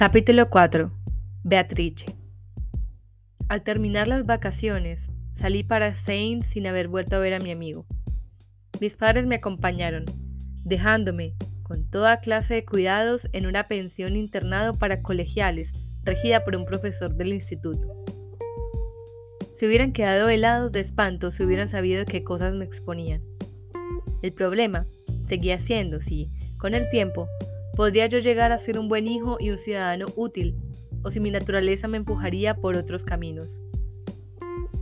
Capítulo 4. Beatrice. Al terminar las vacaciones, salí para Saint sin haber vuelto a ver a mi amigo. Mis padres me acompañaron, dejándome, con toda clase de cuidados, en una pensión internado para colegiales, regida por un profesor del instituto. Si hubieran quedado helados de espanto, si hubieran sabido qué cosas me exponían. El problema seguía siendo si, con el tiempo, ¿Podría yo llegar a ser un buen hijo y un ciudadano útil? ¿O si mi naturaleza me empujaría por otros caminos?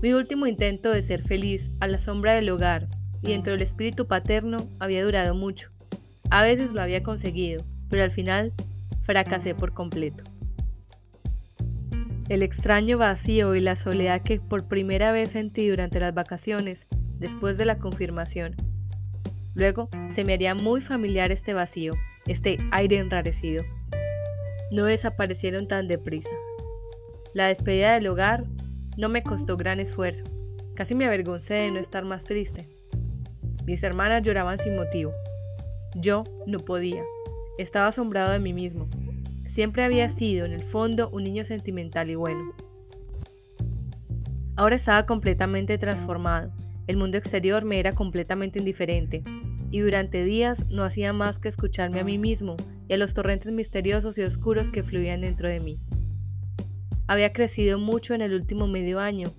Mi último intento de ser feliz a la sombra del hogar y dentro del espíritu paterno había durado mucho. A veces lo había conseguido, pero al final fracasé por completo. El extraño vacío y la soledad que por primera vez sentí durante las vacaciones, después de la confirmación. Luego se me haría muy familiar este vacío, este aire enrarecido. No desaparecieron tan deprisa. La despedida del hogar no me costó gran esfuerzo. Casi me avergoncé de no estar más triste. Mis hermanas lloraban sin motivo. Yo no podía. Estaba asombrado de mí mismo. Siempre había sido, en el fondo, un niño sentimental y bueno. Ahora estaba completamente transformado. El mundo exterior me era completamente indiferente y durante días no hacía más que escucharme a mí mismo y a los torrentes misteriosos y oscuros que fluían dentro de mí. Había crecido mucho en el último medio año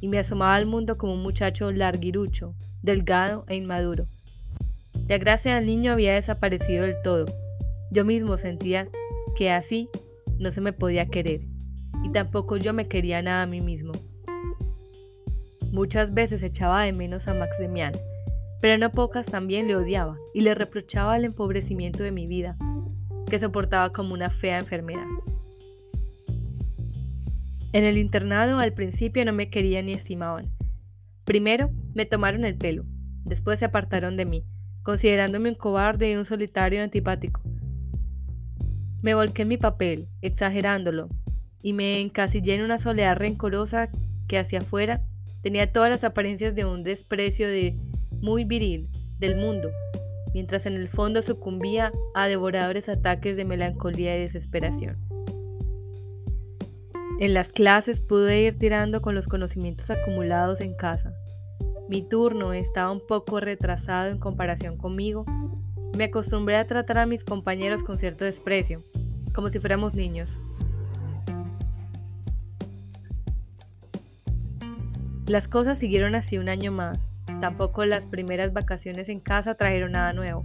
y me asomaba al mundo como un muchacho larguirucho, delgado e inmaduro. La gracia del niño había desaparecido del todo. Yo mismo sentía que así no se me podía querer y tampoco yo me quería nada a mí mismo. Muchas veces echaba de menos a Maximian pero no pocas también le odiaba y le reprochaba el empobrecimiento de mi vida, que soportaba como una fea enfermedad. En el internado al principio no me querían ni estimaban. Primero me tomaron el pelo, después se apartaron de mí, considerándome un cobarde y un solitario antipático. Me volqué en mi papel, exagerándolo, y me encasillé en una soledad rencorosa que hacia afuera tenía todas las apariencias de un desprecio de muy viril del mundo, mientras en el fondo sucumbía a devoradores ataques de melancolía y desesperación. En las clases pude ir tirando con los conocimientos acumulados en casa. Mi turno estaba un poco retrasado en comparación conmigo. Me acostumbré a tratar a mis compañeros con cierto desprecio, como si fuéramos niños. Las cosas siguieron así un año más. Tampoco las primeras vacaciones en casa trajeron nada nuevo.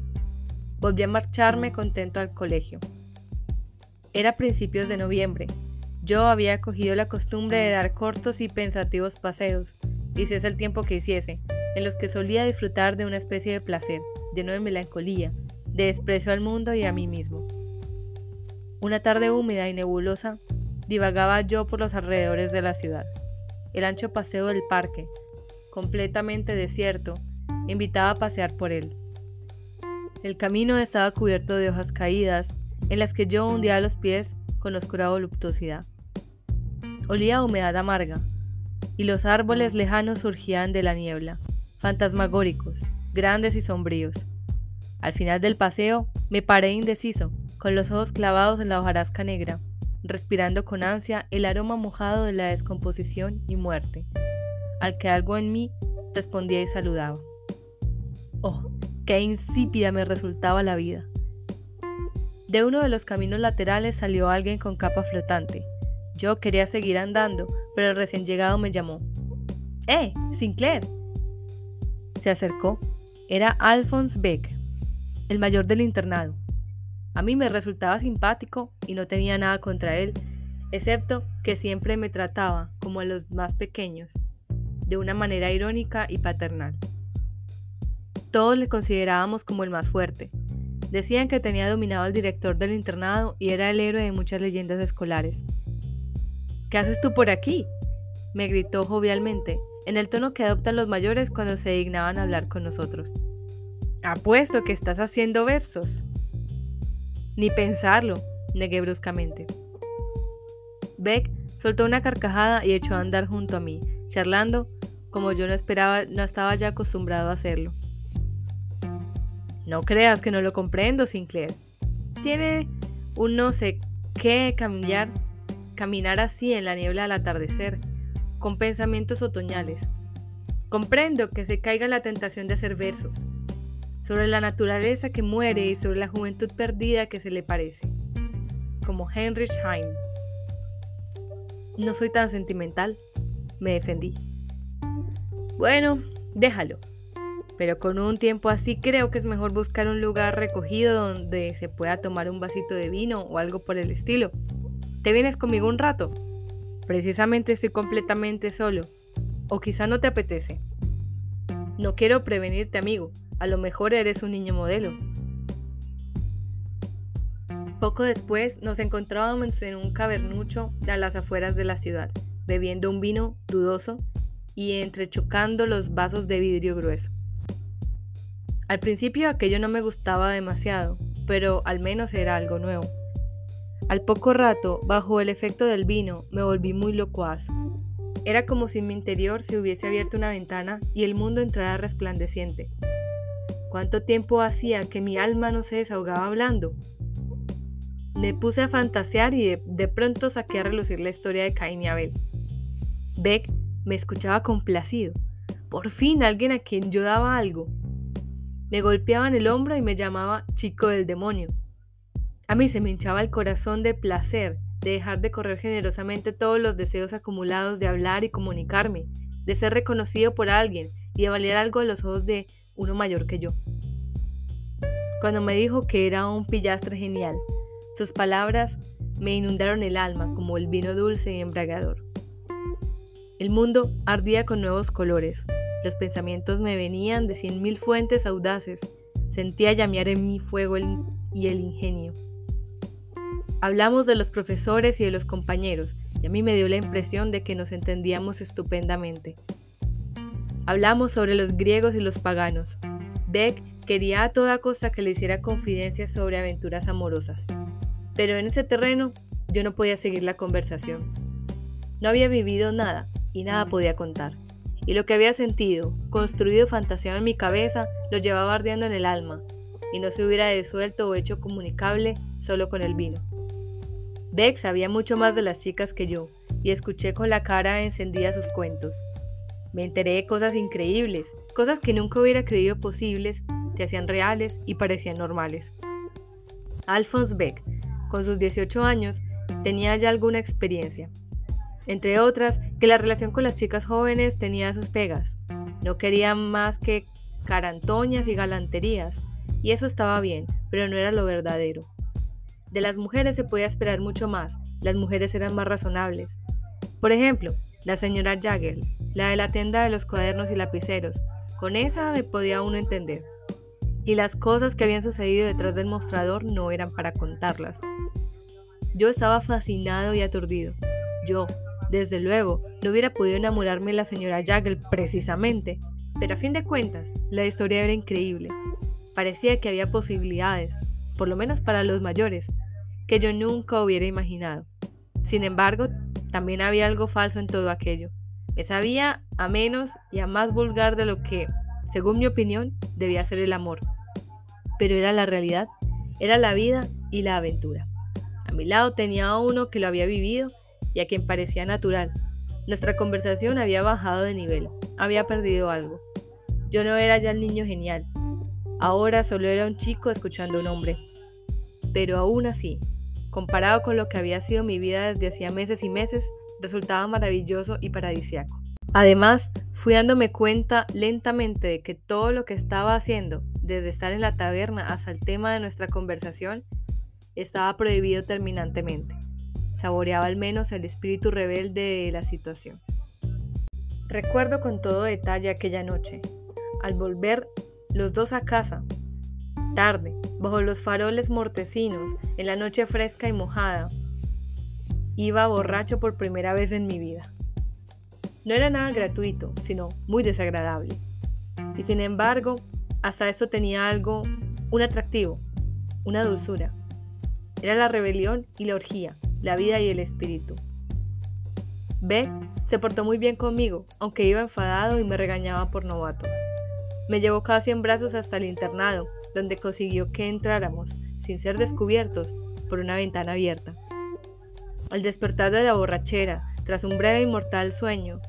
Volví a marcharme contento al colegio. Era principios de noviembre. Yo había cogido la costumbre de dar cortos y pensativos paseos, hiciese el tiempo que hiciese, en los que solía disfrutar de una especie de placer, lleno de melancolía, de desprecio al mundo y a mí mismo. Una tarde húmeda y nebulosa, divagaba yo por los alrededores de la ciudad. El ancho paseo del parque, completamente desierto, invitaba a pasear por él. El camino estaba cubierto de hojas caídas, en las que yo hundía los pies con oscura voluptuosidad. Olía a humedad amarga, y los árboles lejanos surgían de la niebla, fantasmagóricos, grandes y sombríos. Al final del paseo me paré indeciso, con los ojos clavados en la hojarasca negra, respirando con ansia el aroma mojado de la descomposición y muerte al que algo en mí respondía y saludaba. Oh, qué insípida me resultaba la vida. De uno de los caminos laterales salió alguien con capa flotante. Yo quería seguir andando, pero el recién llegado me llamó. ¡Eh, Sinclair! Se acercó. Era Alphonse Beck, el mayor del internado. A mí me resultaba simpático y no tenía nada contra él, excepto que siempre me trataba como a los más pequeños de una manera irónica y paternal. Todos le considerábamos como el más fuerte. Decían que tenía dominado al director del internado y era el héroe de muchas leyendas escolares. ¿Qué haces tú por aquí? me gritó jovialmente, en el tono que adoptan los mayores cuando se dignaban hablar con nosotros. Apuesto que estás haciendo versos. Ni pensarlo, negué bruscamente. Beck soltó una carcajada y echó a andar junto a mí, charlando como yo no esperaba, no estaba ya acostumbrado a hacerlo. No creas que no lo comprendo, Sinclair. Tiene un no sé ¿Qué caminar, caminar así en la niebla al atardecer, con pensamientos otoñales? Comprendo que se caiga la tentación de hacer versos, sobre la naturaleza que muere y sobre la juventud perdida que se le parece, como Heinrich Heine. No soy tan sentimental, me defendí. Bueno, déjalo. Pero con un tiempo así creo que es mejor buscar un lugar recogido donde se pueda tomar un vasito de vino o algo por el estilo. ¿Te vienes conmigo un rato? Precisamente estoy completamente solo. O quizá no te apetece. No quiero prevenirte, amigo. A lo mejor eres un niño modelo. Poco después nos encontrábamos en un cavernucho a las afueras de la ciudad, bebiendo un vino dudoso y entrechocando los vasos de vidrio grueso. Al principio aquello no me gustaba demasiado, pero al menos era algo nuevo. Al poco rato, bajo el efecto del vino, me volví muy locuaz. Era como si en mi interior se hubiese abierto una ventana y el mundo entrara resplandeciente. ¿Cuánto tiempo hacía que mi alma no se desahogaba hablando? Me puse a fantasear y de, pronto saqué a relucir la historia de Caín y Abel. Beck me escuchaba complacido. Por fin alguien a quien yo daba algo. Me golpeaba en el hombro y me llamaba chico del demonio. A mí se me hinchaba el corazón de placer de dejar de correr generosamente todos los deseos acumulados de hablar y comunicarme, de ser reconocido por alguien y de valer algo a los ojos de uno mayor que yo. Cuando me dijo que era un pillastre genial, sus palabras me inundaron el alma como el vino dulce y embriagador. El mundo ardía con nuevos colores. Los pensamientos me venían de cien mil fuentes audaces. Sentía llamear en mi fuego y el ingenio. Hablamos de los profesores y de los compañeros, y a mí me dio la impresión de que nos entendíamos estupendamente. Hablamos sobre los griegos y los paganos. Beck quería a toda costa que le hiciera confidencias sobre aventuras amorosas. Pero en ese terreno yo no podía seguir la conversación. No había vivido nada y nada podía contar. Y lo que había sentido, construido fantaseado en mi cabeza, lo llevaba ardiendo en el alma, y no se hubiera desuelto o hecho comunicable solo con el vino. Beck sabía mucho más de las chicas que yo, y escuché con la cara encendida sus cuentos. Me enteré de cosas increíbles, cosas que nunca hubiera creído posibles, se hacían reales y parecían normales. Alphonse Beck con sus 18 años, tenía ya alguna experiencia. Entre otras, que la relación con las chicas jóvenes tenía sus pegas. No querían más que carantoñas y galanterías, y eso estaba bien, pero no era lo verdadero. De las mujeres se podía esperar mucho más, las mujeres eran más razonables. Por ejemplo, la señora Jagger, la de la tienda de los cuadernos y lapiceros, con esa me podía uno entender y las cosas que habían sucedido detrás del mostrador no eran para contarlas. Yo estaba fascinado y aturdido. Yo, desde luego, no hubiera podido enamorarme de la señora Jagel precisamente, pero a fin de cuentas, la historia era increíble. Parecía que había posibilidades, por lo menos para los mayores, que yo nunca hubiera imaginado. Sin embargo, también había algo falso en todo aquello. Me sabía a menos y a más vulgar de lo que, según mi opinión, debía ser el amor pero era la realidad, era la vida y la aventura. A mi lado tenía a uno que lo había vivido y a quien parecía natural. Nuestra conversación había bajado de nivel, había perdido algo. Yo no era ya el niño genial, ahora solo era un chico escuchando a un hombre. Pero aún así, comparado con lo que había sido mi vida desde hacía meses y meses, resultaba maravilloso y paradisiaco. Además, fui dándome cuenta lentamente de que todo lo que estaba haciendo, desde estar en la taberna hasta el tema de nuestra conversación, estaba prohibido terminantemente. Saboreaba al menos el espíritu rebelde de la situación. Recuerdo con todo detalle aquella noche, al volver los dos a casa, tarde, bajo los faroles mortecinos, en la noche fresca y mojada, iba borracho por primera vez en mi vida. No era nada gratuito, sino muy desagradable. Y sin embargo, hasta eso tenía algo, un atractivo, una dulzura. Era la rebelión y la orgía, la vida y el espíritu. B se portó muy bien conmigo, aunque iba enfadado y me regañaba por novato. Me llevó casi en brazos hasta el internado, donde consiguió que entráramos, sin ser descubiertos, por una ventana abierta. Al despertar de la borrachera, tras un breve y mortal sueño,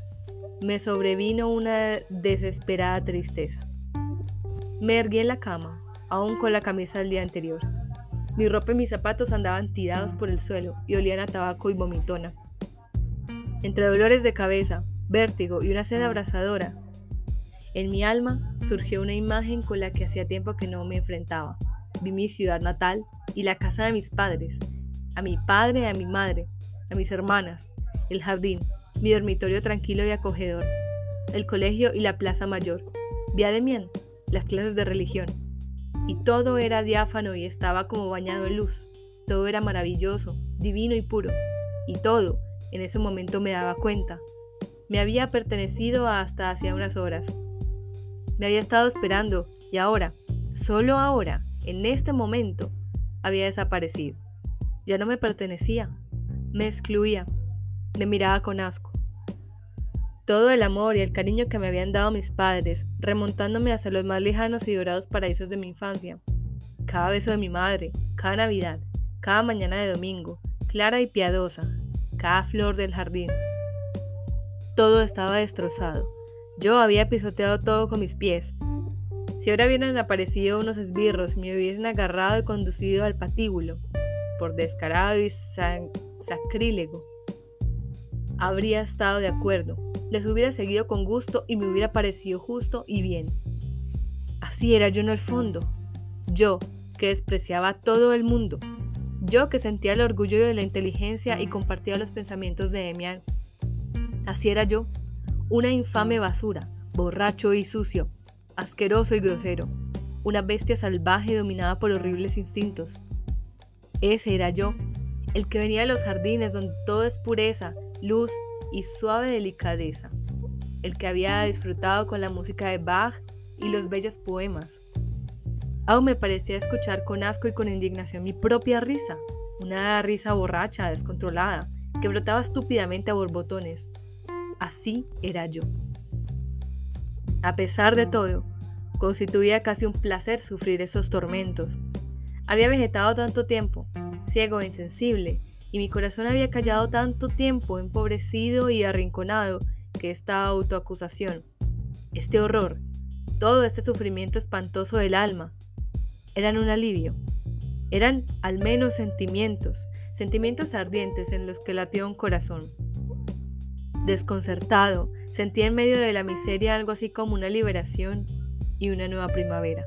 me sobrevino una desesperada tristeza. Me erguí en la cama, aún con la camisa del día anterior. Mi ropa y mis zapatos andaban tirados por el suelo y olían a tabaco y vomitona. Entre dolores de cabeza, vértigo y una sed abrasadora, en mi alma surgió una imagen con la que hacía tiempo que no me enfrentaba. Vi mi ciudad natal y la casa de mis padres, a mi padre y a mi madre, a mis hermanas, el jardín, mi dormitorio tranquilo y acogedor, el colegio y la plaza mayor, Vía de Mien, las clases de religión. Y todo era diáfano y estaba como bañado en luz. Todo era maravilloso, divino y puro. Y todo, en ese momento me daba cuenta, me había pertenecido hasta hacía unas horas. Me había estado esperando y ahora, solo ahora, en este momento, había desaparecido. Ya no me pertenecía, me excluía, me miraba con asco. Todo el amor y el cariño que me habían dado mis padres, remontándome hacia los más lejanos y dorados paraísos de mi infancia. Cada beso de mi madre, cada Navidad, cada mañana de domingo, clara y piadosa, cada flor del jardín. Todo estaba destrozado. Yo había pisoteado todo con mis pies. Si ahora hubieran aparecido unos esbirros y me hubiesen agarrado y conducido al patíbulo, por descarado y sacrílego, habría estado de acuerdo, les hubiera seguido con gusto y me hubiera parecido justo y bien. Así era yo en el fondo, yo que despreciaba a todo el mundo, yo que sentía el orgullo de la inteligencia y compartía los pensamientos de Emian. Así era yo, una infame basura, borracho y sucio, asqueroso y grosero, una bestia salvaje dominada por horribles instintos. Ese era yo, el que venía de los jardines donde todo es pureza, luz y suave delicadeza, el que había disfrutado con la música de Bach y los bellos poemas. Aún me parecía escuchar con asco y con indignación mi propia risa, una risa borracha, descontrolada, que brotaba estúpidamente a borbotones. Así era yo. A pesar de todo, constituía casi un placer sufrir esos tormentos. Había vegetado tanto tiempo, ciego e insensible, y mi corazón había callado tanto tiempo empobrecido y arrinconado que esta autoacusación, este horror, todo este sufrimiento espantoso del alma, eran un alivio. Eran al menos sentimientos, sentimientos ardientes en los que latió un corazón. Desconcertado, sentía en medio de la miseria algo así como una liberación y una nueva primavera.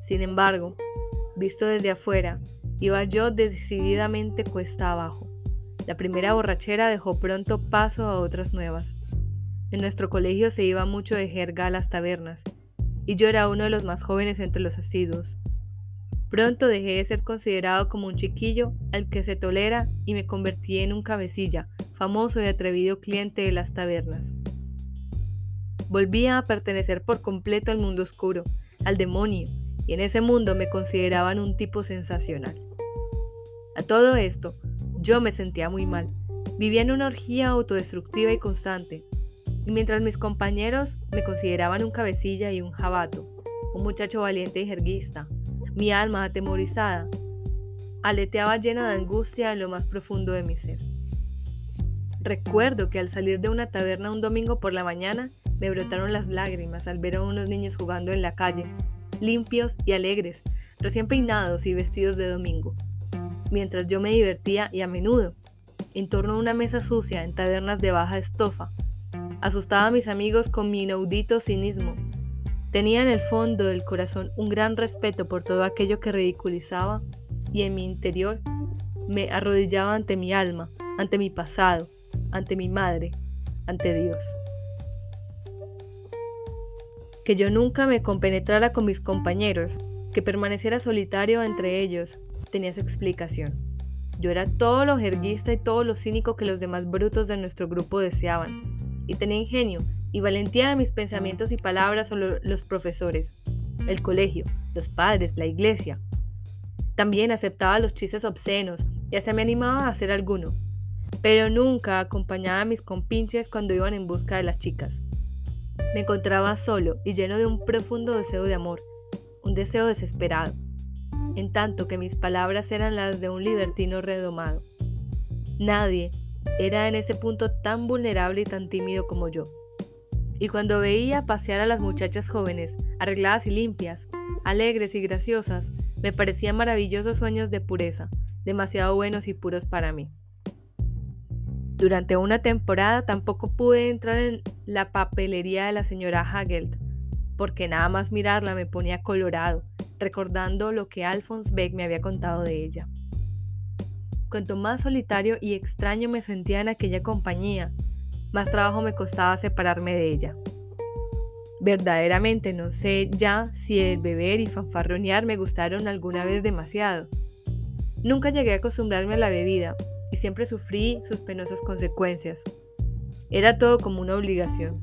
Sin embargo, visto desde afuera, Iba yo decididamente cuesta abajo. La primera borrachera dejó pronto paso a otras nuevas. En nuestro colegio se iba mucho de jerga a las tabernas, y yo era uno de los más jóvenes entre los asiduos. Pronto dejé de ser considerado como un chiquillo al que se tolera y me convertí en un cabecilla, famoso y atrevido cliente de las tabernas. Volvía a pertenecer por completo al mundo oscuro, al demonio, y en ese mundo me consideraban un tipo sensacional. A todo esto, yo me sentía muy mal. Vivía en una orgía autodestructiva y constante. Y mientras mis compañeros me consideraban un cabecilla y un jabato, un muchacho valiente y jerguista, mi alma atemorizada aleteaba llena de angustia en lo más profundo de mi ser. Recuerdo que al salir de una taberna un domingo por la mañana me brotaron las lágrimas al ver a unos niños jugando en la calle, limpios y alegres, recién peinados y vestidos de domingo, mientras yo me divertía y a menudo, en torno a una mesa sucia en tabernas de baja estofa. Asustaba a mis amigos con mi inaudito cinismo. Tenía en el fondo del corazón un gran respeto por todo aquello que ridiculizaba y en mi interior me arrodillaba ante mi alma, ante mi pasado, ante mi madre, ante Dios que yo nunca me compenetrara con mis compañeros, que permaneciera solitario entre ellos, tenía su explicación. Yo era todo lo jerguista y todo lo cínico que los demás brutos de nuestro grupo deseaban, y tenía ingenio y valentía de mis pensamientos y palabras sobre los profesores, el colegio, los padres, la iglesia. También aceptaba los chistes obscenos y hasta me animaba a hacer alguno, pero nunca acompañaba a mis compinches cuando iban en busca de las chicas. Me encontraba solo y lleno de un profundo deseo de amor, un deseo desesperado, en tanto que mis palabras eran las de un libertino redomado. Nadie era en ese punto tan vulnerable y tan tímido como yo. Y cuando veía pasear a las muchachas jóvenes, arregladas y limpias, alegres y graciosas, me parecían maravillosos sueños de pureza, demasiado buenos y puros para mí. Durante una temporada tampoco pude entrar en la papelería de la señora Hagelt, porque nada más mirarla me ponía colorado, recordando lo que Alphonse Beck me había contado de ella. Cuanto más solitario y extraño me sentía en aquella compañía, más trabajo me costaba separarme de ella. Verdaderamente no sé ya si el beber y fanfarronear me gustaron alguna vez demasiado. Nunca llegué a acostumbrarme a la bebida y siempre sufrí sus penosas consecuencias. Era todo como una obligación.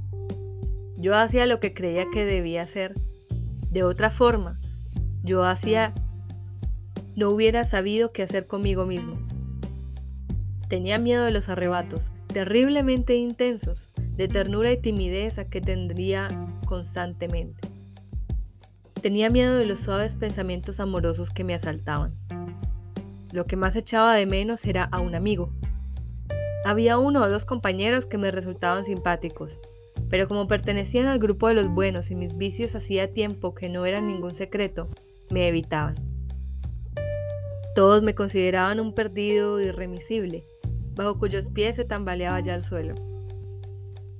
Yo hacía lo que creía que debía hacer. De otra forma, yo hacía no hubiera sabido qué hacer conmigo mismo. Tenía miedo de los arrebatos, terriblemente intensos, de ternura y timidez a que tendría constantemente. Tenía miedo de los suaves pensamientos amorosos que me asaltaban. Lo que más echaba de menos era a un amigo. Había uno o dos compañeros que me resultaban simpáticos, pero como pertenecían al grupo de los buenos y mis vicios hacía tiempo que no eran ningún secreto, me evitaban. Todos me consideraban un perdido irremisible, bajo cuyos pies se tambaleaba ya el suelo.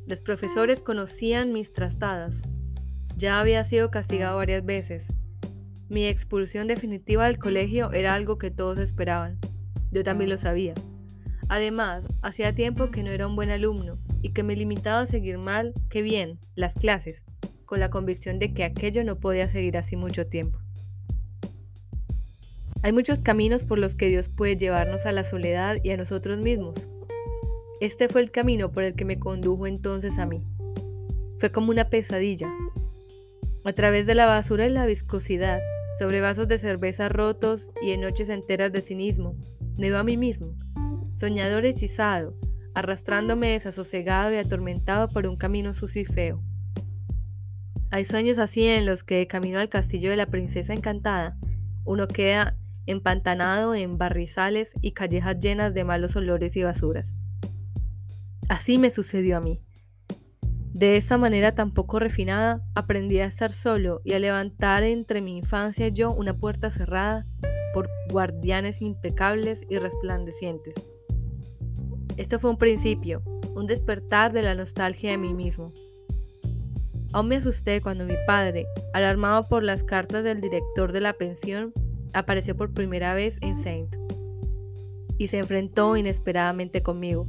Los profesores conocían mis trastadas. Ya había sido castigado varias veces, mi expulsión definitiva del colegio era algo que todos esperaban. Yo también lo sabía. Además, hacía tiempo que no era un buen alumno y que me limitaba a seguir mal que bien las clases, con la convicción de que aquello no podía seguir así mucho tiempo. Hay muchos caminos por los que Dios puede llevarnos a la soledad y a nosotros mismos. Este fue el camino por el que me condujo entonces a mí. Fue como una pesadilla. A través de la basura y la viscosidad, sobre vasos de cerveza rotos y en noches enteras de cinismo. Me veo a mí mismo, soñador hechizado, arrastrándome desasosegado y atormentado por un camino sucio y feo. Hay sueños así en los que, de camino al castillo de la princesa encantada, uno queda empantanado en barrizales y callejas llenas de malos olores y basuras. Así me sucedió a mí. De esa manera tan poco refinada, aprendí a estar solo y a levantar entre mi infancia y yo una puerta cerrada por guardianes impecables y resplandecientes. Esto fue un principio, un despertar de la nostalgia de mí mismo. Aún me asusté cuando mi padre, alarmado por las cartas del director de la pensión, apareció por primera vez en Saint y se enfrentó inesperadamente conmigo.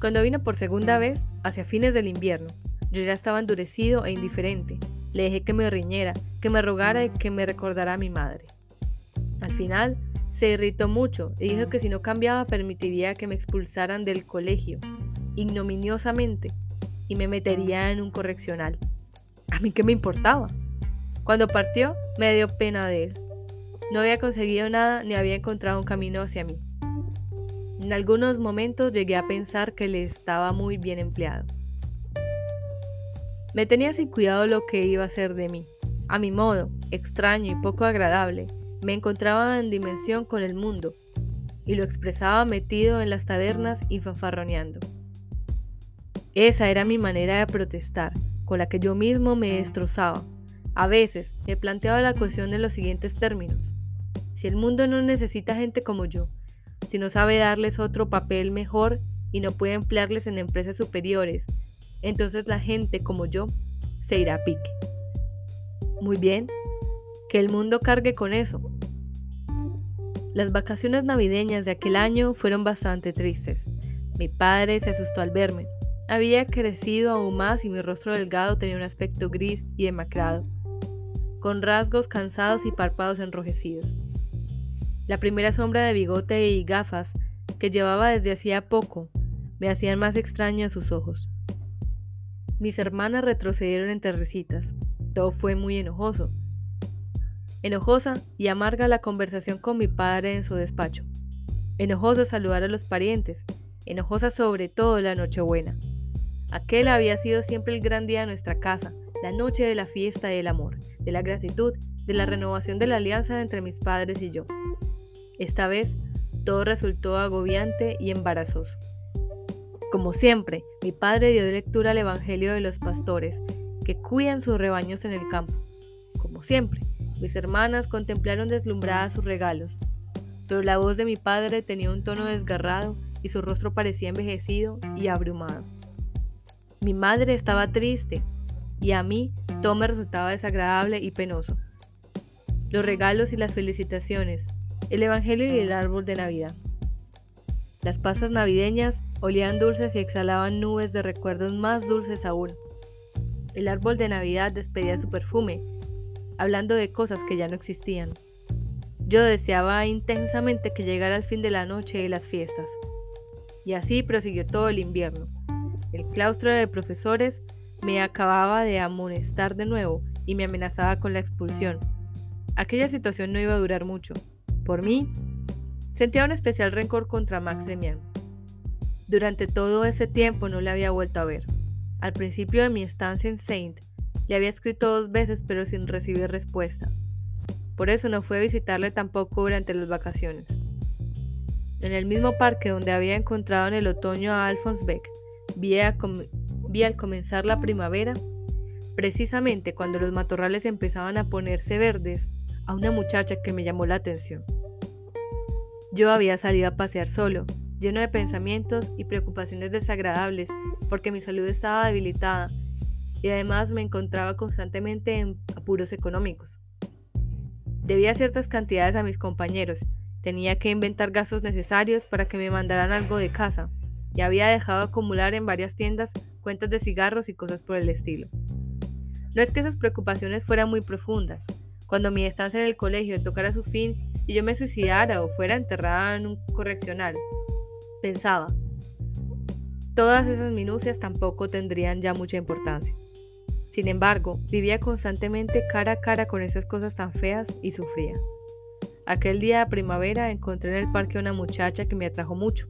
Cuando vino por segunda vez, hacia fines del invierno, yo ya estaba endurecido e indiferente. Le dejé que me riñera, que me rogara y que me recordara a mi madre. Al final, se irritó mucho y dijo que si no cambiaba permitiría que me expulsaran del colegio, ignominiosamente, y me metería en un correccional. ¿A mí qué me importaba? Cuando partió, me dio pena de él. No había conseguido nada ni había encontrado un camino hacia mí. En algunos momentos llegué a pensar que le estaba muy bien empleado. Me tenía sin cuidado lo que iba a ser de mí. A mi modo, extraño y poco agradable, me encontraba en dimensión con el mundo y lo expresaba metido en las tabernas y fanfarroneando. Esa era mi manera de protestar, con la que yo mismo me destrozaba. A veces me planteaba la cuestión en los siguientes términos. Si el mundo no necesita gente como yo, si no sabe darles otro papel mejor y no puede emplearles en empresas superiores, entonces la gente como yo se irá a pique. Muy bien, que el mundo cargue con eso. Las vacaciones navideñas de aquel año fueron bastante tristes. Mi padre se asustó al verme. Había crecido aún más y mi rostro delgado tenía un aspecto gris y demacrado, con rasgos cansados y párpados enrojecidos. La primera sombra de bigote y gafas que llevaba desde hacía poco me hacían más extraño a sus ojos. Mis hermanas retrocedieron entre risitas. Todo fue muy enojoso. Enojosa y amarga la conversación con mi padre en su despacho. Enojoso saludar a los parientes. Enojosa sobre todo la Nochebuena. Aquel había sido siempre el gran día de nuestra casa, la noche de la fiesta del amor, de la gratitud, de la renovación de la alianza entre mis padres y yo. Esta vez Todo resultó agobiante y embarazoso. Como siempre, mi padre dio lectura al Evangelio de los pastores, que cuidan sus rebaños en el campo. Como siempre, mis hermanas contemplaron deslumbradas sus regalos, pero la voz de mi padre tenía un tono desgarrado y su rostro parecía envejecido y abrumado. Mi madre estaba triste y a mí todo me resultaba desagradable y penoso. Los regalos y las felicitaciones, el Evangelio y el árbol de Navidad. Las pasas navideñas olían dulces y exhalaban nubes de recuerdos más dulces aún. El árbol de Navidad despedía su perfume, hablando de cosas que ya no existían. Yo deseaba intensamente que llegara el fin de la noche y las fiestas. Y así prosiguió todo el invierno. El claustro de profesores me acababa de amonestar de nuevo y me amenazaba con la expulsión. Aquella situación no iba a durar mucho. Por mí, sentía un especial rencor contra Max Demian. Durante todo ese tiempo no le había vuelto a ver. Al principio de mi estancia en Saint, le había escrito dos veces pero sin recibir respuesta. Por eso no fue a visitarle tampoco durante las vacaciones. En el mismo parque donde había encontrado en el otoño a Alphonse Beck, vi al comenzar la primavera, precisamente cuando los matorrales empezaban a ponerse verdes, a una muchacha que me llamó la atención. Yo había salido a pasear solo, lleno de pensamientos y preocupaciones desagradables, porque mi salud estaba debilitada y además me encontraba constantemente en apuros económicos. Debía ciertas cantidades a mis compañeros, tenía que inventar gastos necesarios para que me mandaran algo de casa, y había dejado acumular en varias tiendas cuentas de cigarros y cosas por el estilo. No es que esas preocupaciones fueran muy profundas. Cuando mi estancia en el colegio tocara su fin y yo me suicidara o fuera enterrada en un correccional, pensaba, todas esas minucias tampoco tendrían ya mucha importancia. Sin embargo, vivía constantemente cara a cara con esas cosas tan feas y sufría. Aquel día de primavera encontré en el parque a una muchacha que me atrajo mucho.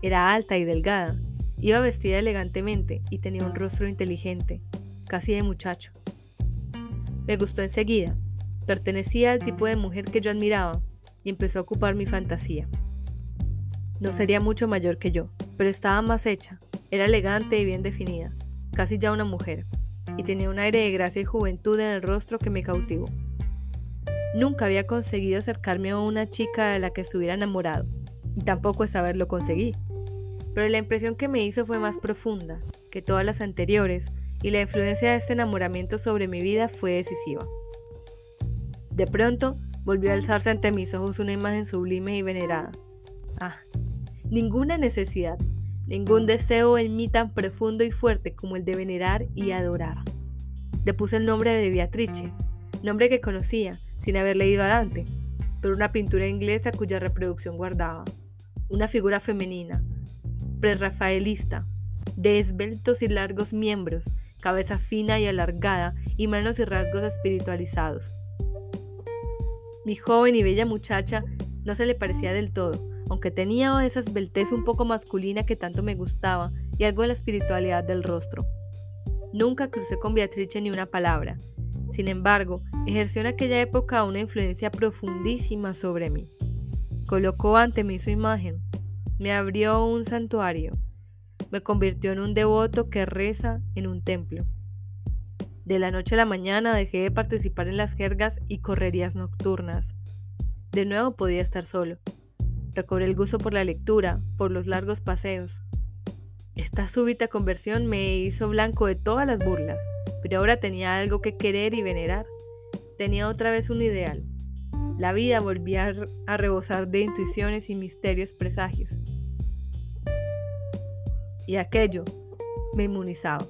Era alta y delgada, iba vestida elegantemente y tenía un rostro inteligente, casi de muchacho. Me gustó enseguida, pertenecía al tipo de mujer que yo admiraba y empezó a ocupar mi fantasía. No sería mucho mayor que yo, pero estaba más hecha, era elegante y bien definida, casi ya una mujer, y tenía un aire de gracia y juventud en el rostro que me cautivó. Nunca había conseguido acercarme a una chica de la que estuviera enamorado, y tampoco esa vez lo conseguí. Pero la impresión que me hizo fue más profunda que todas las anteriores, y la influencia de este enamoramiento sobre mi vida fue decisiva. De pronto, volvió a alzarse ante mis ojos una imagen sublime y venerada. Ah, ninguna necesidad, ningún deseo en mí tan profundo y fuerte como el de venerar y adorar. Le puse el nombre de Beatrice, nombre que conocía sin haber leído a Dante, pero una pintura inglesa cuya reproducción guardaba. Una figura femenina, prerrafaelista, de esbeltos y largos miembros, cabeza fina y alargada y manos y rasgos espiritualizados. Mi joven y bella muchacha no se le parecía del todo, aunque tenía esa esbeltez un poco masculina que tanto me gustaba y algo de la espiritualidad del rostro. Nunca crucé con Beatrice ni una palabra. Sin embargo, ejerció en aquella época una influencia profundísima sobre mí. Colocó ante mí su imagen, me abrió un santuario, me convirtió en un devoto que reza en un templo. De la noche a la mañana dejé de participar en las jergas y correrías nocturnas. De nuevo podía estar solo. Recobré el gusto por la lectura, por los largos paseos. Esta súbita conversión me hizo blanco de todas las burlas, pero ahora tenía algo que querer y venerar. Tenía otra vez un ideal. La vida volvía a rebosar de intuiciones y misterios presagios. Y aquello me inmunizaba.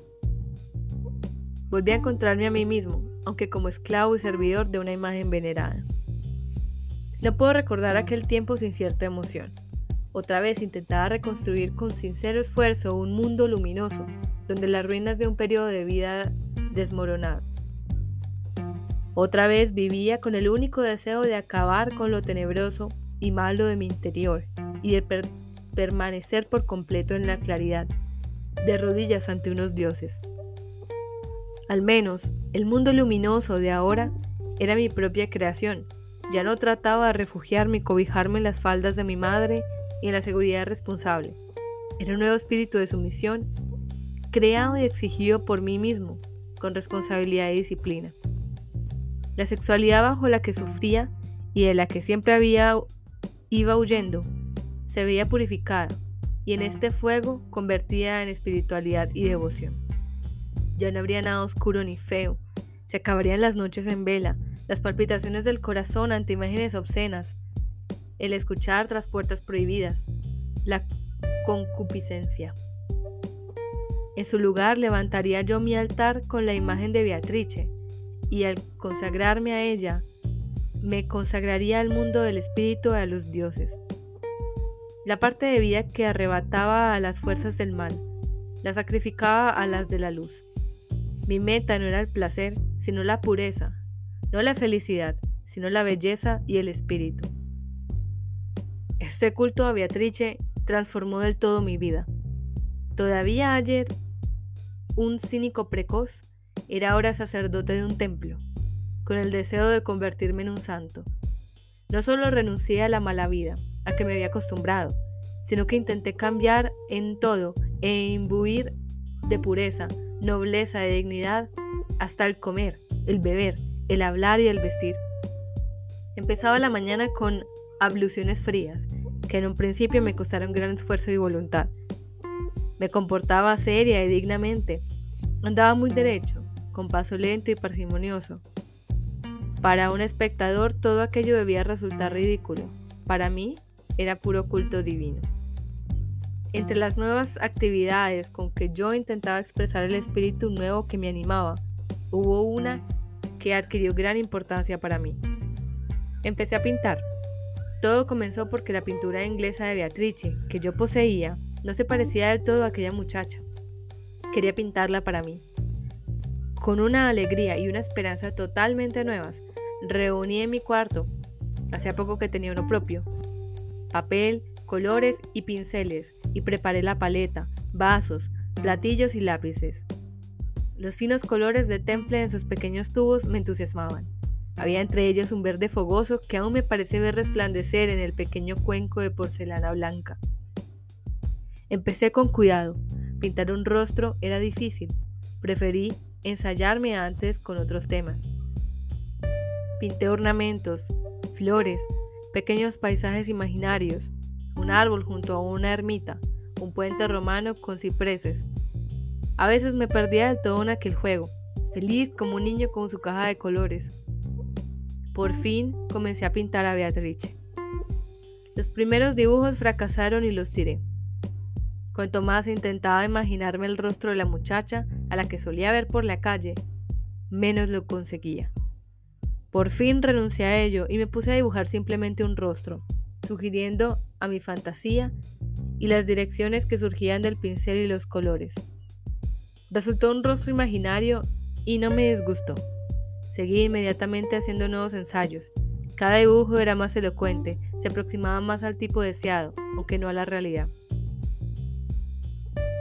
Volví a encontrarme a mí mismo, aunque como esclavo y servidor de una imagen venerada. No puedo recordar aquel tiempo sin cierta emoción. Otra vez intentaba reconstruir con sincero esfuerzo un mundo luminoso, donde las ruinas de un periodo de vida desmoronado. Otra vez vivía con el único deseo de acabar con lo tenebroso y malo de mi interior y de permanecer por completo en la claridad, de rodillas ante unos dioses. Al menos, el mundo luminoso de ahora era mi propia creación Ya no trataba de refugiarme y cobijarme en las faldas de mi madre y en la seguridad responsable. Era un nuevo espíritu de sumisión, creado y exigido por mí mismo, con responsabilidad y disciplina. La sexualidad bajo la que sufría y de la que siempre había iba huyendo, se veía purificada y en este fuego convertida en espiritualidad y devoción. Ya no habría nada oscuro ni feo, se acabarían las noches en vela, las palpitaciones del corazón ante imágenes obscenas, el escuchar tras puertas prohibidas, la concupiscencia. En su lugar levantaría yo mi altar con la imagen de Beatrice, y al consagrarme a ella, me consagraría al mundo del espíritu y a los dioses. La parte de vida que arrebataba a las fuerzas del mal, la sacrificaba a las de la luz. Mi meta no era el placer, sino la pureza, no la felicidad, sino la belleza y el espíritu. Este culto a Beatrice transformó del todo mi vida. Todavía ayer, un cínico precoz era ahora sacerdote de un templo, con el deseo de convertirme en un santo. No solo renuncié a la mala vida, a que me había acostumbrado, sino que intenté cambiar en todo e imbuir de pureza, nobleza y dignidad hasta el comer, el beber, el hablar y el vestir. Empezaba la mañana con abluciones frías, que en un principio me costaron gran esfuerzo y voluntad. Me comportaba seria y dignamente. Andaba muy derecho, con paso lento y parsimonioso. Para un espectador todo aquello debía resultar ridículo. Para mí era puro culto divino. Entre las nuevas actividades con que yo intentaba expresar el espíritu nuevo que me animaba, hubo una que adquirió gran importancia para mí. Empecé a pintar. Todo comenzó porque la pintura inglesa de Beatrice, que yo poseía, no se parecía del todo a aquella muchacha. Quería pintarla para mí. Con una alegría y una esperanza totalmente nuevas, reuní en mi cuarto, hacía poco que tenía uno propio, papel, colores y pinceles, y preparé la paleta, vasos, platillos y lápices. Los finos colores de temple en sus pequeños tubos me entusiasmaban. Había entre ellos un verde fogoso que aún me parece ver resplandecer en el pequeño cuenco de porcelana blanca. Empecé con cuidado. Pintar un rostro era difícil. Preferí ensayarme antes con otros temas. Pinté ornamentos, flores, pequeños paisajes imaginarios, un árbol junto a una ermita, un puente romano con cipreses, a veces me perdía del todo en aquel juego, feliz como un niño con su caja de colores. Por fin comencé a pintar a Beatrice. Los primeros dibujos fracasaron y los tiré. Cuanto más intentaba imaginarme el rostro de la muchacha a la que solía ver por la calle, menos lo conseguía. Por fin renuncié a ello y me puse a dibujar simplemente un rostro, sugiriendo a mi fantasía y las direcciones que surgían del pincel y los colores. Resultó un rostro imaginario y no me disgustó. Seguí inmediatamente haciendo nuevos ensayos. Cada dibujo era más elocuente, se aproximaba más al tipo deseado, aunque no a la realidad.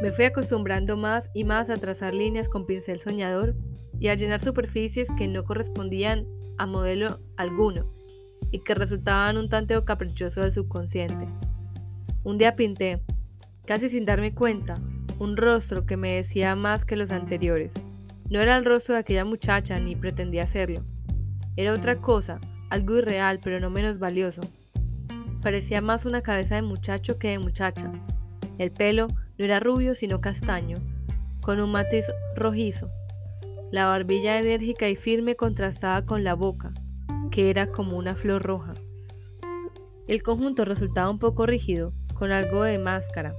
Me fui acostumbrando más y más a trazar líneas con pincel soñador y a llenar superficies que no correspondían a modelo alguno y que resultaban un tanteo caprichoso del subconsciente. Un día pinté, casi sin darme cuenta, un rostro que me decía más que los anteriores. No era el rostro de aquella muchacha ni pretendía serlo. Era otra cosa, algo irreal pero no menos valioso. Parecía más una cabeza de muchacho que de muchacha. El pelo no era rubio sino castaño, con un matiz rojizo. La barbilla enérgica y firme contrastaba con la boca, que era como una flor roja. El conjunto resultaba un poco rígido, con algo de máscara,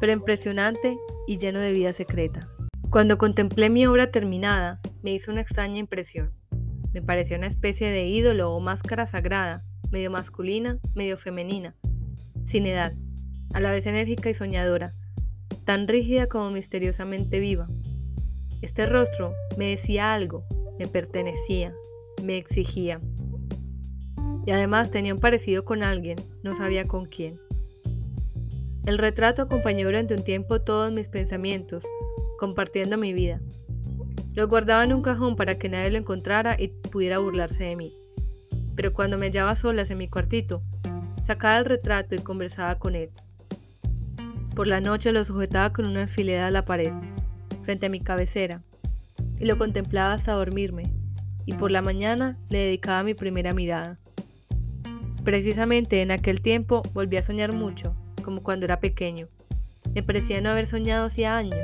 pero impresionante y lleno de vida secreta. Cuando contemplé mi obra terminada, me hizo una extraña impresión. Me parecía una especie de ídolo o máscara sagrada, medio masculina, medio femenina, sin edad, a la vez enérgica y soñadora, tan rígida como misteriosamente viva. Este rostro me decía algo, me pertenecía, me exigía. Y además tenía un parecido con alguien, no sabía con quién. El retrato acompañó durante un tiempo todos mis pensamientos, compartiendo mi vida. Lo guardaba en un cajón para que nadie lo encontrara y pudiera burlarse de mí. pero cuando me hallaba solas en mi cuartito, sacaba el retrato y conversaba con él. Por la noche lo sujetaba con una alfiler a la pared, frente a mi cabecera, y lo contemplaba hasta dormirme, y por la mañana le dedicaba mi primera mirada. Precisamente en aquel tiempo volví a soñar mucho, como cuando era pequeño. Me parecía no haber soñado hacía años.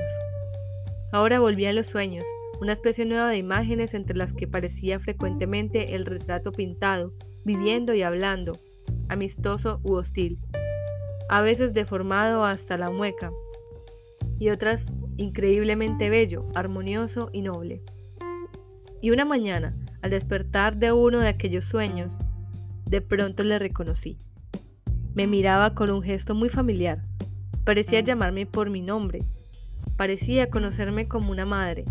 Ahora volví a los sueños, una especie nueva de imágenes entre las que parecía frecuentemente el retrato pintado, viviendo y hablando, amistoso u hostil, a veces deformado hasta la mueca, y otras increíblemente bello, armonioso y noble. Y una mañana, al despertar de uno de aquellos sueños, de pronto le reconocí. Me miraba con un gesto muy familiar. Parecía llamarme por mi nombre. Parecía conocerme como una madre.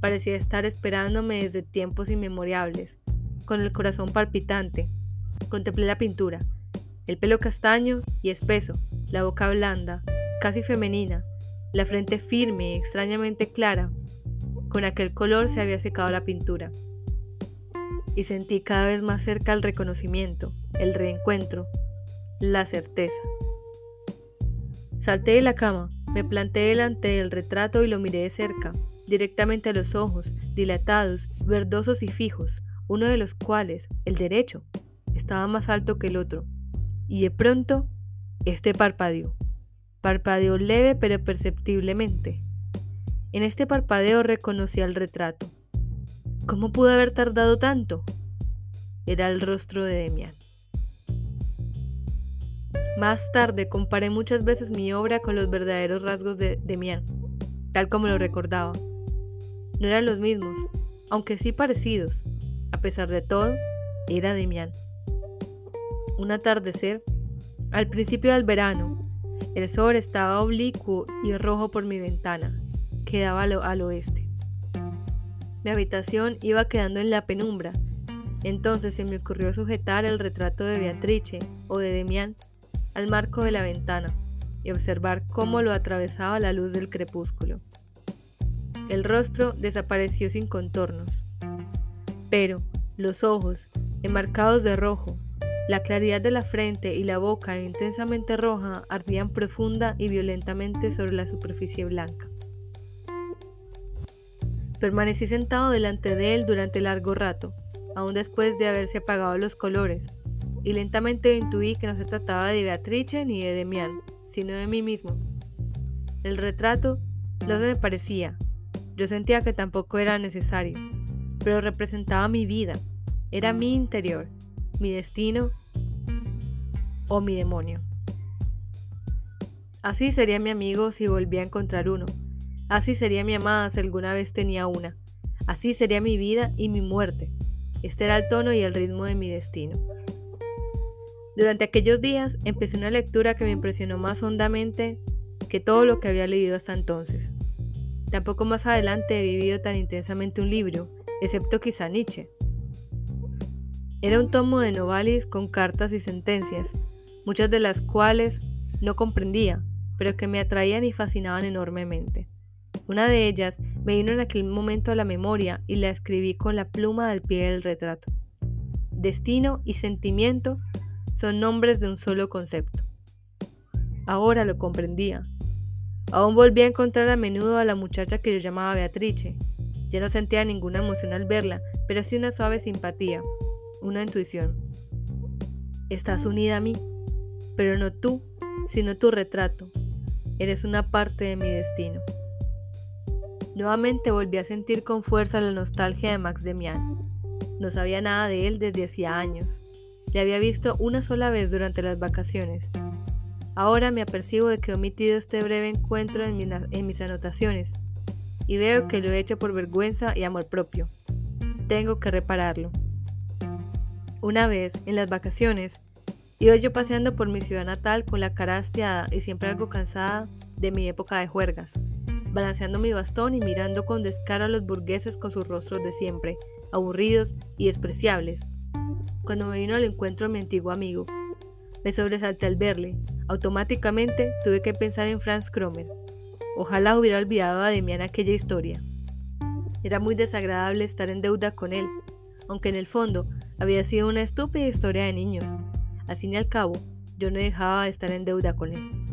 Parecía estar esperándome desde tiempos inmemorables, con el corazón palpitante. Contemplé la pintura el pelo castaño y espeso, la boca blanda, casi femenina, la frente firme y extrañamente clara. Con aquel color se había secado la pintura. Y sentí cada vez más cerca el reconocimiento, el reencuentro, la certeza. Salté de la cama, me planté delante del retrato y lo miré de cerca, directamente a los ojos, dilatados, verdosos y fijos, uno de los cuales, el derecho, estaba más alto que el otro, y de pronto este parpadeó. Parpadeó leve pero perceptiblemente. En este parpadeo reconocí el retrato. ¿Cómo pudo haber tardado tanto? Era el rostro de Demian. Más tarde comparé muchas veces mi obra con los verdaderos rasgos de Demian, tal como lo recordaba. No eran los mismos, aunque sí parecidos. A pesar de todo, era Demian un atardecer, al principio del verano. El sol estaba oblicuo y rojo por mi ventana, que daba al, oeste. Mi habitación iba quedando en la penumbra. Entonces se me ocurrió sujetar el retrato de Beatrice o de Demián al marco de la ventana y observar cómo lo atravesaba la luz del crepúsculo. El rostro desapareció sin contornos, pero los ojos, enmarcados de rojo, la claridad de la frente y la boca intensamente roja ardían profunda y violentamente sobre la superficie blanca. Permanecí sentado delante de él durante largo rato, aún después de haberse apagado los colores, y lentamente intuí que no se trataba de Beatrice ni de Demián, sino de mí mismo. El retrato no se me parecía, yo sentía que tampoco era necesario, pero representaba mi vida, era mi interior, mi destino o mi demonio. Así sería mi amigo si volvía a encontrar uno. Así sería mi amada si alguna vez tenía una. Así sería mi vida y mi muerte. Este era el tono y el ritmo de mi destino. Durante aquellos días empecé una lectura que me impresionó más hondamente que todo lo que había leído hasta entonces. Tampoco más adelante he vivido tan intensamente un libro, excepto quizá Nietzsche. Era un tomo de Novalis con cartas y sentencias, muchas de las cuales no comprendía, pero que me atraían y fascinaban enormemente. Una de ellas me vino en aquel momento a la memoria y la escribí con la pluma al pie del retrato. Destino y sentimiento son nombres de un solo concepto. Ahora lo comprendía. Aún volví a encontrar a menudo a la muchacha que yo llamaba Beatrice. Ya no sentía ninguna emoción al verla, pero sí una suave simpatía, una intuición. Estás unida a mí, pero no tú, sino tu retrato. Eres una parte de mi destino. Nuevamente volví a sentir con fuerza la nostalgia de Max Demian. No sabía nada de él desde hacía años. Le había visto una sola vez durante las vacaciones. Ahora me apercibo de que he omitido este breve encuentro en, mis anotaciones y veo que lo he hecho por vergüenza y amor propio. Tengo que repararlo. Una vez, en las vacaciones, iba yo paseando por mi ciudad natal con la cara hastiada y siempre algo cansada de mi época de juergas, balanceando mi bastón y mirando con descaro a los burgueses con sus rostros de siempre, aburridos y despreciables. Cuando me vino al encuentro mi antiguo amigo, me sobresalté al verle. Automáticamente tuve que pensar en Franz Kromer. Ojalá hubiera olvidado a Demian aquella historia. Era muy desagradable estar en deuda con él, aunque en el fondo Había sido una estúpida historia de niños. Al fin y al cabo, yo no dejaba de estar en deuda con él.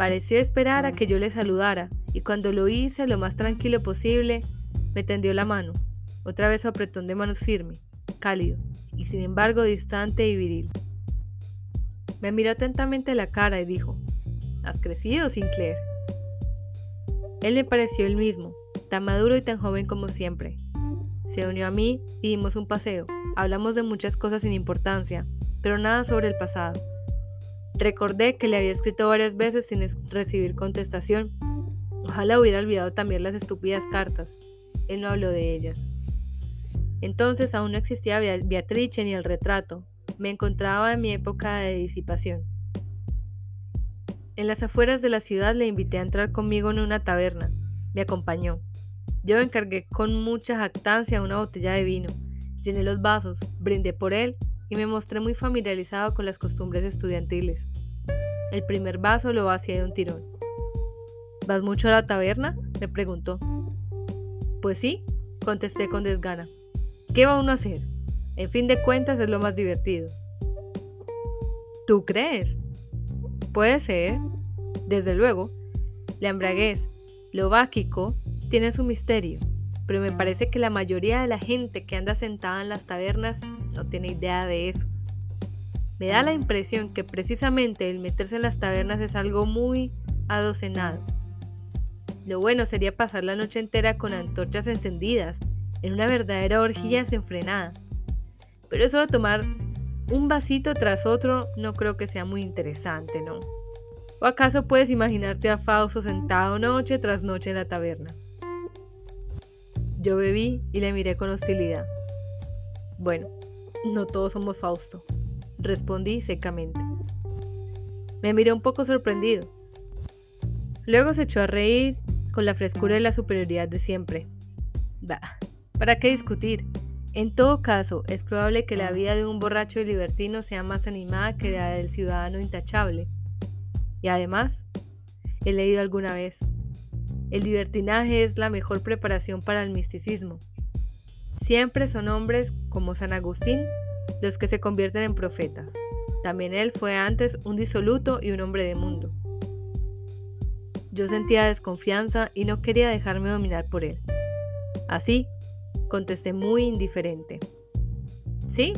Pareció esperar a que yo le saludara, y cuando lo hice lo más tranquilo posible, me tendió la mano, otra vez apretón de manos firme, cálido, y sin embargo distante y viril. Me miró atentamente la cara y dijo, Has crecido, Sinclair. Él me pareció el mismo, tan maduro y tan joven como siempre. Se unió a mí y dimos un paseo. Hablamos de muchas cosas sin importancia, pero nada sobre el pasado. Recordé que le había escrito varias veces sin recibir contestación. Ojalá hubiera olvidado también las estúpidas cartas. Él no habló de ellas. Entonces aún no existía Beatrice ni el retrato. Me encontraba en mi época de disipación. En las afueras de la ciudad le invité a entrar conmigo en una taberna. Me acompañó. Yo encargué con mucha jactancia una botella de vino, llené los vasos, brindé por él y me mostré muy familiarizado con las costumbres estudiantiles. El primer vaso lo vacié de un tirón. ¿Vas mucho a la taberna? me preguntó. Pues sí, contesté con desgana. ¿Qué va uno a hacer? En fin de cuentas es lo más divertido. ¿Tú crees? Puede ser. Desde luego, la embraguez, lo báquico, tiene su misterio, pero me parece que la mayoría de la gente que anda sentada en las tabernas no tiene idea de eso. Me da la impresión que precisamente el meterse en las tabernas es algo muy adocenado. Lo bueno sería pasar la noche entera con antorchas encendidas, en una verdadera orgía desenfrenada. Pero eso de tomar un vasito tras otro no creo que sea muy interesante, ¿no? ¿O acaso puedes imaginarte a Fausto sentado noche tras noche en la taberna? Yo bebí y le miré con hostilidad. Bueno, no todos somos Fausto, respondí secamente. Me miré un poco sorprendido. Luego se echó a reír con la frescura y la superioridad de siempre. Bah, ¿para qué discutir? En todo caso, es probable que la vida de un borracho y libertino sea más animada que la del ciudadano intachable. Y además, he leído alguna vez, el libertinaje es la mejor preparación para el misticismo. Siempre son hombres como San Agustín los que se convierten en profetas. También él fue antes un disoluto y un hombre de mundo. Yo sentía desconfianza y no quería dejarme dominar por él. Así, contesté muy indiferente. Sí,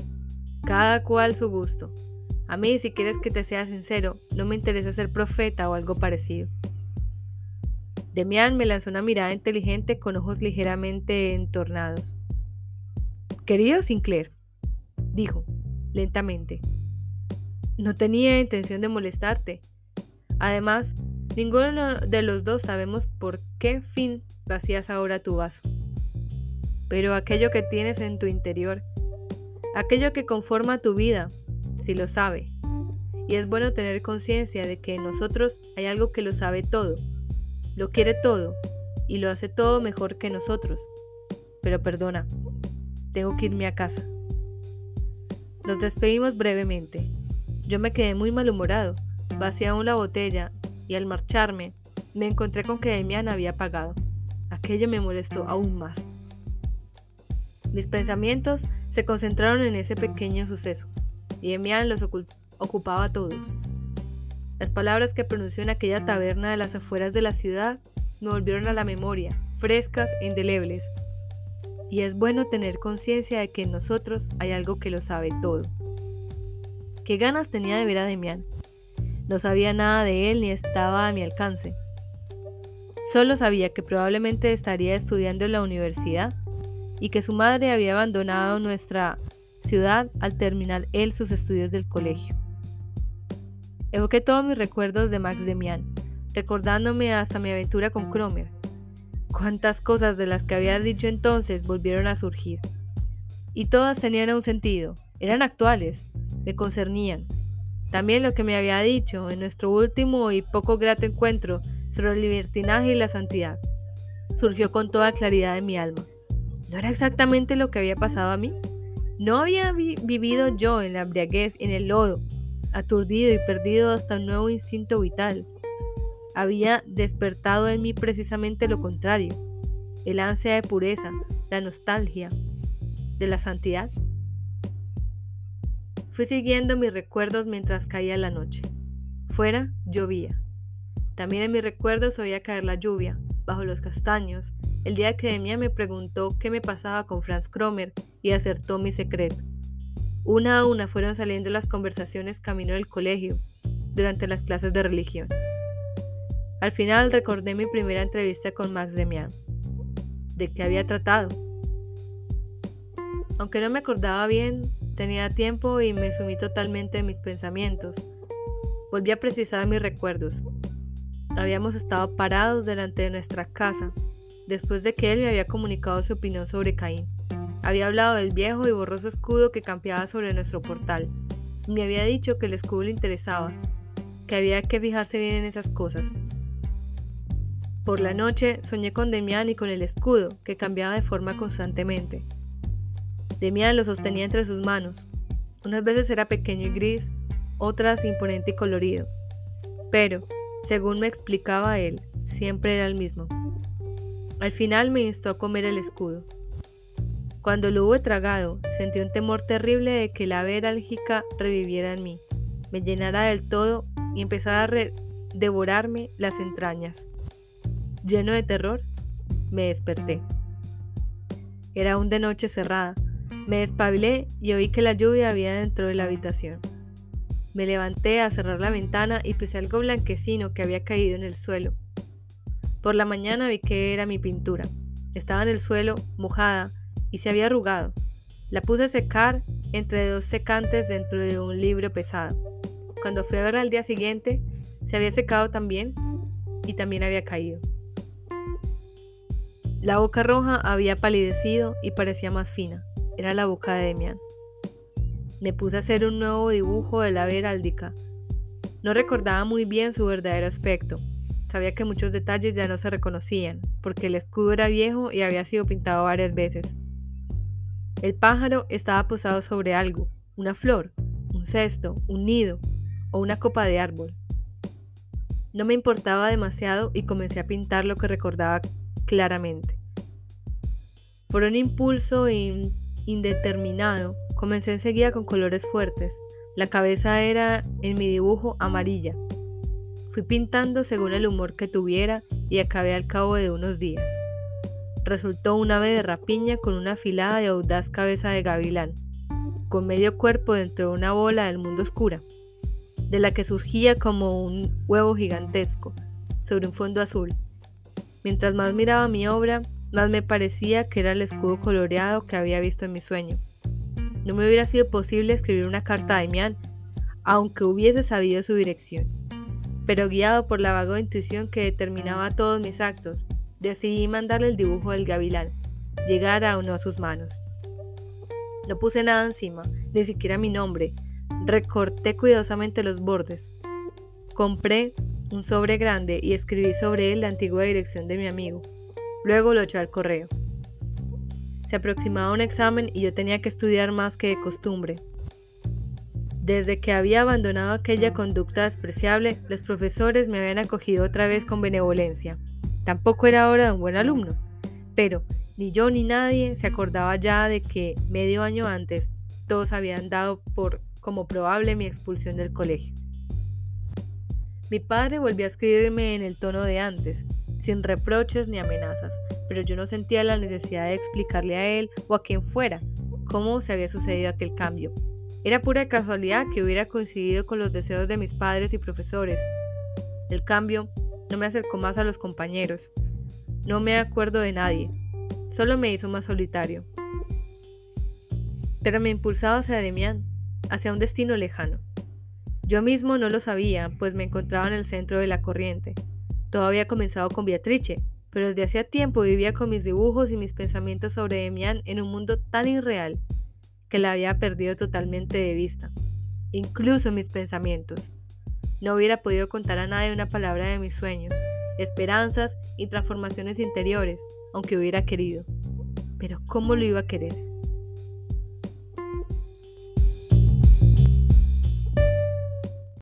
cada cual su gusto. A mí, si quieres que te sea sincero, no me interesa ser profeta o algo parecido. Demian me lanzó una mirada inteligente con ojos ligeramente entornados. Querido Sinclair, dijo, lentamente, no tenía intención de molestarte. Además, ninguno de los dos sabemos por qué fin vacías ahora tu vaso. Pero aquello que tienes en tu interior, aquello que conforma tu vida, si lo sabe. Y es bueno tener conciencia de que en nosotros hay algo que lo sabe todo lo quiere todo y lo hace todo mejor que nosotros. Pero perdona, tengo que irme a casa. Nos despedimos brevemente. Yo me quedé muy malhumorado, vacié aún la botella y al marcharme me encontré con que Demian había pagado. Aquello me molestó aún más. Mis pensamientos se concentraron en ese pequeño suceso y Demian los ocupaba a todos. Las palabras que pronunció en aquella taberna de las afueras de la ciudad me volvieron a la memoria, frescas e indelebles. Y es bueno tener conciencia de que en nosotros hay algo que lo sabe todo. ¿Qué ganas tenía de ver a Demián? No sabía nada de él ni estaba a mi alcance. Solo sabía que probablemente estaría estudiando en la universidad y que su madre había abandonado nuestra ciudad al terminar él sus estudios del colegio. Evoqué todos mis recuerdos de Max Demian, recordándome hasta mi aventura con Cromer. Cuántas cosas de las que había dicho entonces volvieron a surgir. Y todas tenían un sentido, eran actuales, me concernían. También lo que me había dicho en nuestro último y poco grato encuentro sobre el libertinaje y la santidad surgió con toda claridad en mi alma. ¿No era exactamente lo que había pasado a mí? ¿No había vivido yo en la embriaguez, en el lodo, aturdido y perdido hasta un nuevo instinto vital. Había despertado en mí precisamente lo contrario, el ansia de pureza, la nostalgia. de la santidad. Fui siguiendo mis recuerdos mientras caía la noche. Fuera llovía. También en mis recuerdos oía caer la lluvia, bajo los castaños, el día que Demian me preguntó qué me pasaba con Franz Kromer y acertó mi secreto. Una a una fueron saliendo las conversaciones camino del colegio, durante las clases de religión. Al final recordé mi primera entrevista con Max Demian. ¿De qué había tratado? Aunque no me acordaba bien, tenía tiempo y me sumí totalmente en mis pensamientos. Volví a precisar mis recuerdos. Habíamos estado parados delante de nuestra casa, después de que él me había comunicado su opinión sobre Caín. Había hablado del viejo y borroso escudo que campeaba sobre nuestro portal. me había dicho que el escudo le interesaba, que había que fijarse bien en esas cosas. Por la noche soñé con Demián y con el escudo, que cambiaba de forma constantemente. Demián lo sostenía entre sus manos. Unas veces era pequeño y gris, otras imponente y colorido. Pero, según me explicaba él, siempre era el mismo. Al final me instó a comer el escudo. Cuando lo hube tragado, sentí un temor terrible de que la verálgica reviviera en mí, me llenara del todo y empezara a devorarme las entrañas. Lleno de terror, me desperté. Era aún de noche cerrada. Me despabilé y oí que la lluvia había dentro de la habitación. Me levanté a cerrar la ventana y pisé algo blanquecino que había caído en el suelo. Por la mañana vi que era mi pintura. Estaba en el suelo, mojada, y se había arrugado. La puse a secar entre dos secantes dentro de un libro pesado. Cuando fui a verla al día siguiente, se había secado también y también había caído. La boca roja había palidecido y parecía más fina. Era la boca de Demian. Me puse a hacer un nuevo dibujo de la veráldica. No recordaba muy bien su verdadero aspecto, Sabía que muchos detalles ya no se reconocían, porque el escudo era viejo y había sido pintado varias veces. El pájaro estaba posado sobre algo, una flor, un cesto, un nido o una copa de árbol. No me importaba demasiado y comencé a pintar lo que recordaba claramente. Por un impulso indeterminado, comencé enseguida con colores fuertes. La cabeza era, en mi dibujo, amarilla, Fui pintando según el humor que tuviera y acabé al cabo de unos días. Resultó un ave de rapiña con una afilada y audaz cabeza de gavilán, con medio cuerpo dentro de una bola del mundo oscura, de la que surgía como un huevo gigantesco sobre un fondo azul. Mientras más miraba mi obra, más me parecía que era el escudo coloreado que había visto en mi sueño. No me hubiera sido posible escribir una carta a Damián, aunque hubiese sabido su dirección pero guiado por la vaga intuición que determinaba todos mis actos, decidí mandarle el dibujo del gavilán, llegar a uno de sus manos. No puse nada encima, ni siquiera mi nombre, recorté cuidadosamente los bordes. Compré un sobre grande y escribí sobre él la antigua dirección de mi amigo. Luego lo eché al correo. Se aproximaba un examen y yo tenía que estudiar más que de costumbre. Desde que había abandonado aquella conducta despreciable, los profesores me habían acogido otra vez con benevolencia. Tampoco era ahora un buen alumno, pero ni yo ni nadie se acordaba ya de que medio año antes todos habían dado por como probable mi expulsión del colegio. Mi padre volvió a escribirme en el tono de antes, sin reproches ni amenazas, pero yo no sentía la necesidad de explicarle a él o a quien fuera cómo se había sucedido aquel cambio. Era pura casualidad que hubiera coincidido con los deseos de mis padres y profesores. El cambio no me acercó más a los compañeros. No me acuerdo de nadie. Solo me hizo más solitario. Pero me impulsaba hacia Demián, hacia un destino lejano. Yo mismo no lo sabía, pues me encontraba en el centro de la corriente. Todo había comenzado con Beatrice, pero desde hacía tiempo vivía con mis dibujos y mis pensamientos sobre Demián en un mundo tan irreal que la había perdido totalmente de vista, incluso mis pensamientos. No hubiera podido contar a nadie una palabra de mis sueños, esperanzas y transformaciones interiores, aunque hubiera querido. Pero ¿cómo lo iba a querer?